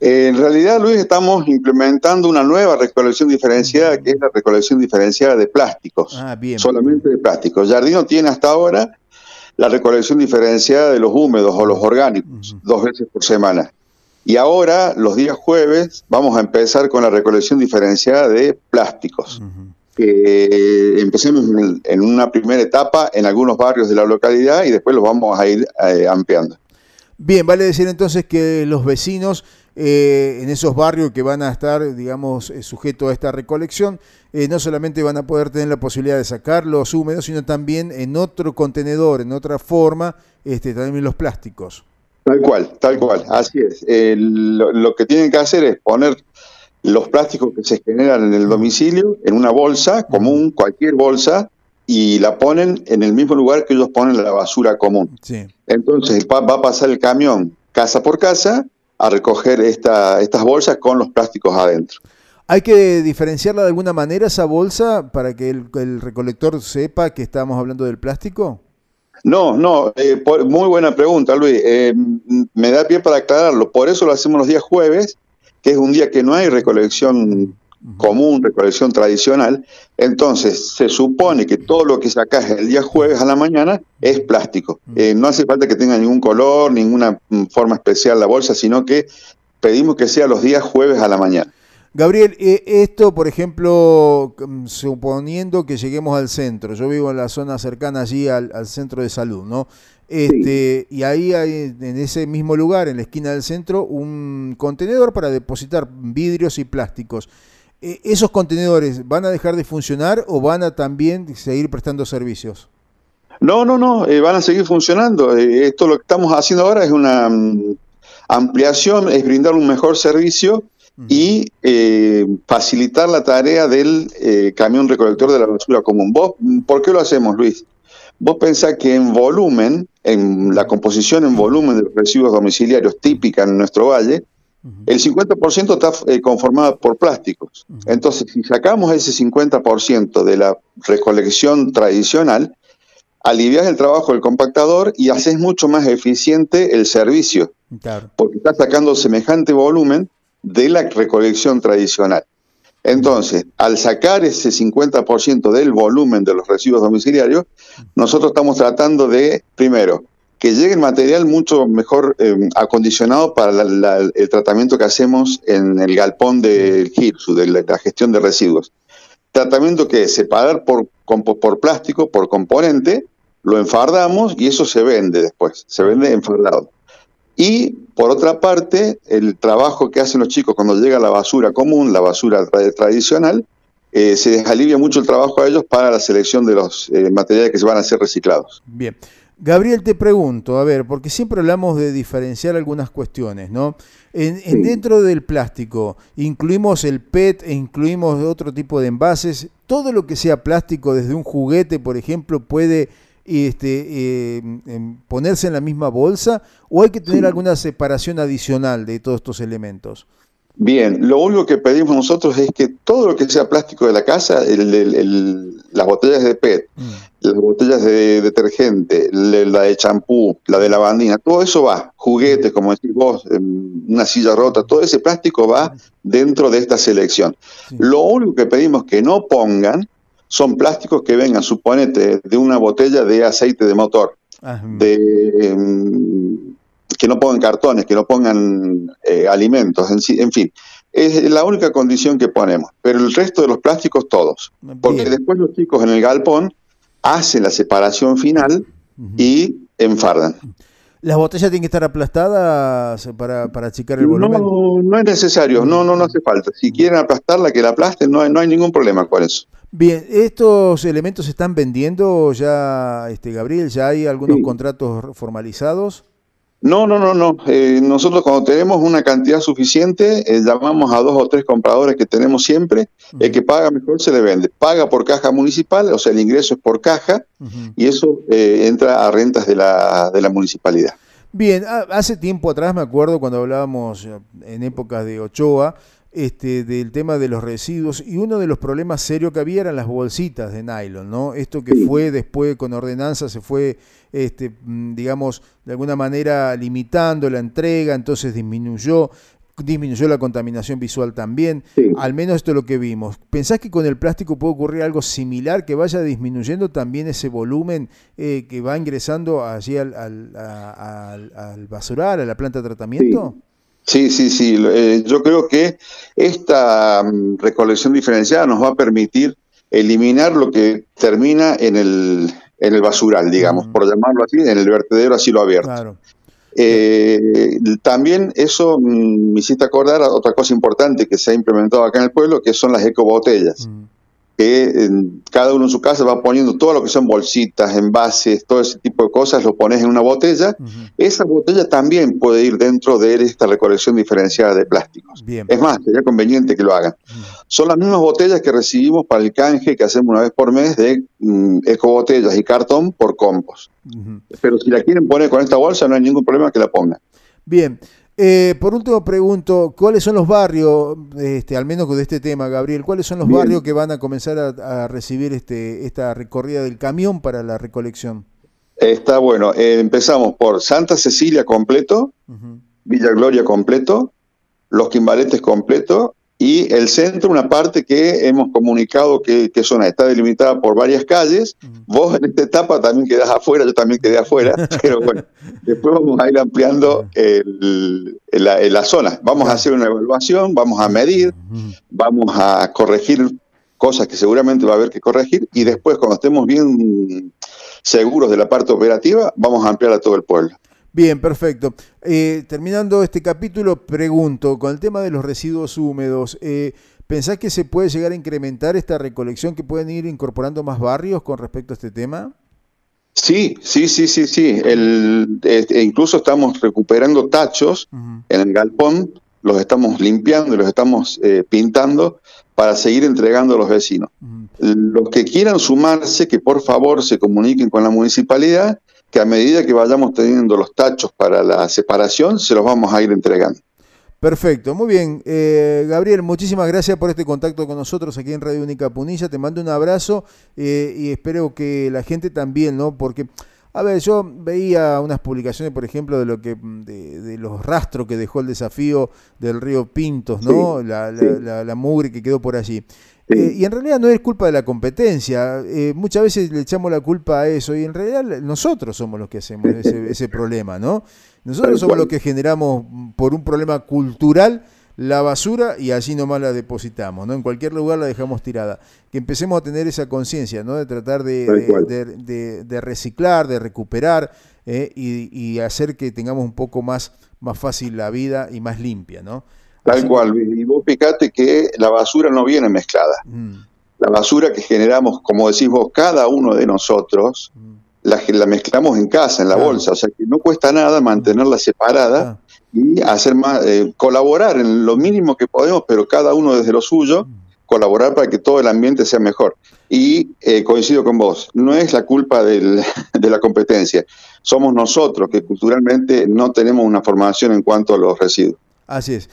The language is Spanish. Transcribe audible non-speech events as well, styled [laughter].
en realidad, Luis, estamos implementando una nueva recolección diferenciada, que es la recolección diferenciada de plásticos. Ah, bien. Solamente de plásticos. Jardino tiene hasta ahora la recolección diferenciada de los húmedos o los orgánicos, dos veces por semana. Y ahora, los días jueves, vamos a empezar con la recolección diferenciada de plásticos. empecemos en, una primera etapa en algunos barrios de la localidad y después los vamos a ir eh, ampliando. Bien, vale decir entonces que los vecinos eh, en esos barrios que van a estar, digamos, eh, sujetos a esta recolección, eh, no solamente van a poder tener la posibilidad de sacar los húmedos, sino también en otro contenedor, en otra forma, este, también los plásticos. Tal cual, tal cual, así es. lo, que tienen que hacer es poner los plásticos que se generan en el domicilio en una bolsa común, cualquier bolsa, y la ponen en el mismo lugar que ellos ponen la basura común. Entonces va a pasar el camión casa por casa a recoger esta, estas bolsas con los plásticos adentro. ¿Hay que diferenciarla de alguna manera esa bolsa para que el, recolector sepa que estamos hablando del plástico? No, no, eh, muy buena pregunta, Luis. Eh, me da pie para aclararlo. Por eso lo hacemos los días jueves, que es un día que no hay recolección común, recolección tradicional. Entonces, se supone que todo lo que sacas el día jueves a la mañana es plástico. Eh, no hace falta que tenga ningún color, ninguna mm, forma especial la bolsa, sino que pedimos que sea los días jueves a la mañana. Gabriel, eh, esto, por ejemplo, mm, suponiendo que lleguemos al centro, yo vivo en la zona cercana allí al, centro de salud, ¿no? Este, Y ahí hay en ese mismo lugar, en la esquina del centro, un contenedor para depositar vidrios y plásticos. Eh, ¿esos contenedores van a dejar de funcionar o van a también seguir prestando servicios? No, no, no, eh, van a seguir funcionando. Eh, esto lo que estamos haciendo ahora es una mm, ampliación, es brindar un mejor servicio y facilitar la tarea del camión recolector de la basura común. ¿Vos, ¿Por qué lo hacemos, Luis? Vos pensás que en volumen, en la composición en volumen de los residuos domiciliarios típica en nuestro valle, el 50% está eh, conformado por plásticos. Entonces, si sacamos ese 50% de la recolección tradicional, alivias el trabajo del compactador y haces mucho más eficiente el servicio. Porque estás sacando semejante volumen de la recolección tradicional. Entonces, al sacar ese 50% del volumen de los residuos domiciliarios, nosotros estamos tratando de, primero, que llegue el material mucho mejor eh, acondicionado para el tratamiento que hacemos en el galpón del GIRSU, de la, gestión de residuos. Tratamiento que es separar por, por plástico, por componente, lo enfardamos y eso se vende después, se vende enfardado. Y por otra parte, el trabajo que hacen los chicos cuando llega la basura común, la basura tradicional, eh, se les alivia mucho el trabajo a ellos para la selección de los eh, materiales que se van a ser reciclados. Bien. Gabriel, te pregunto, a ver, porque siempre hablamos de diferenciar algunas cuestiones, ¿no? En, dentro del plástico, incluimos el PET e incluimos otro tipo de envases. Todo lo que sea plástico, desde un juguete, por ejemplo, puede este, eh, em, ponerse en la misma bolsa o hay que tener alguna separación adicional de todos estos elementos. Bien, lo único que pedimos nosotros es que todo lo que sea plástico de la casa, las botellas de PET, mm. las botellas de detergente, la de champú, la de lavandina, todo eso va, juguetes, como decís vos, una silla rota, todo ese plástico va dentro de esta selección. Lo único que pedimos que no pongan son plásticos que vengan, suponete, de una botella de aceite de motor, ah, de em, que no pongan cartones, que no pongan eh, alimentos, en, en, fin. Es la única condición que ponemos, pero el resto de los plásticos todos. Porque después los chicos en el galpón hacen la separación final y enfardan. ¿Las botellas tienen que estar aplastadas para, para achicar el volumen? No, no es necesario, no, no, no hace falta. Si quieren aplastarla, que la aplasten, no hay, no hay ningún problema con eso. Bien, ¿estos elementos se están vendiendo ya, este Gabriel? ¿Ya hay algunos contratos formalizados? No, no, no, no. Eh, nosotros cuando tenemos una cantidad suficiente, eh, llamamos a dos o tres compradores que tenemos siempre. El que paga mejor se le vende. Paga por caja municipal, o sea, el ingreso es por caja, y eso eh, entra a rentas de la, de la municipalidad. Bien, hace tiempo atrás me acuerdo cuando hablábamos en épocas de Ochoa, este, del tema de los residuos y uno de los problemas serios que había eran las bolsitas de nylon, ¿no? Esto que fue después con ordenanza se fue, este, mm, digamos, de alguna manera limitando la entrega, entonces disminuyó. disminuyó la contaminación visual también, al menos esto es lo que vimos. ¿Pensás que con el plástico puede ocurrir algo similar, que vaya disminuyendo también ese volumen eh, que va ingresando allí al, al, al, basural, a la planta de tratamiento? Sí, sí, sí. Eh, yo creo que esta mm, recolección diferenciada nos va a permitir eliminar lo que termina en el, en el basural, digamos, por llamarlo así, en el vertedero así lo abierto. Claro. Eh, también eso mm, me hiciste acordar a otra cosa importante que se ha implementado acá en el pueblo, que son las ecobotellas que cada uno en su casa va poniendo todo lo que son bolsitas, envases, todo ese tipo de cosas, lo pones en una botella. Esa botella también puede ir dentro de esta recolección diferenciada de plásticos. Es más, sería conveniente que lo hagan. Son las mismas botellas que recibimos para el canje que hacemos una vez por mes de mm, ecobotellas y cartón por compost. Pero si la quieren poner con esta bolsa, no hay ningún problema que la pongan. Bien. Eh, por último pregunto, ¿cuáles son los barrios, este, al menos de este tema, Gabriel, cuáles son los barrios que van a comenzar a, recibir este, esta recorrida del camión para la recolección? Está bueno, eh, empezamos por Santa Cecilia completo, Villa Gloria completo, Los Quimbaletes completo y el centro, una parte que hemos comunicado que, que zona está delimitada por varias calles. Vos en esta etapa también quedás afuera, yo también quedé afuera, [laughs] pero bueno, después vamos a ir ampliando el, la, zona. Vamos a hacer una evaluación, vamos a medir, vamos a corregir cosas que seguramente va a haber que corregir y después cuando estemos bien seguros de la parte operativa, vamos a ampliar a todo el pueblo. Bien, perfecto. Eh, terminando este capítulo, pregunto, con el tema de los residuos húmedos, eh, ¿pensás que se puede llegar a incrementar esta recolección, que pueden ir incorporando más barrios con respecto a este tema? Sí, sí, sí, sí, sí. El, e incluso estamos recuperando tachos en el galpón, los estamos limpiando y los estamos eh, pintando para seguir entregando a los vecinos. Los que quieran sumarse, que por favor se comuniquen con la municipalidad que a medida que vayamos teniendo los tachos para la separación, se los vamos a ir entregando. Perfecto, muy bien. Eh, Gabriel, muchísimas gracias por este contacto con nosotros aquí en Radio Única Punilla. Te mando un abrazo eh, y espero que la gente también, ¿no? Porque, a ver, yo veía unas publicaciones, por ejemplo, de lo que de, los rastros que dejó el desafío del río Pintos, ¿no? la, la, la, mugre que quedó por allí. Eh, y en realidad no es culpa de la competencia. Eh, muchas veces le echamos la culpa a eso y en realidad nosotros somos los que hacemos ese, problema, ¿no? Nosotros somos los que generamos por un problema cultural la basura y allí nomás la depositamos, ¿no? En cualquier lugar la dejamos tirada. Que empecemos a tener esa conciencia, ¿no? De tratar de, de, reciclar, de recuperar eh, y, y, hacer que tengamos un poco más, más fácil la vida y más limpia, ¿no? Tal cual. Y vos fíjate que la basura no viene mezclada. Mm. La basura que generamos, como decís vos, cada uno de nosotros, mm. la, la, mezclamos en casa, en la bolsa. O sea que no cuesta nada mantenerla separada ah. y hacer más, eh, colaborar en lo mínimo que podemos, pero cada uno desde lo suyo, mm. colaborar para que todo el ambiente sea mejor. Y eh, coincido con vos, no es la culpa del, [laughs] de la competencia, somos nosotros que culturalmente no tenemos una formación en cuanto a los residuos. Así es.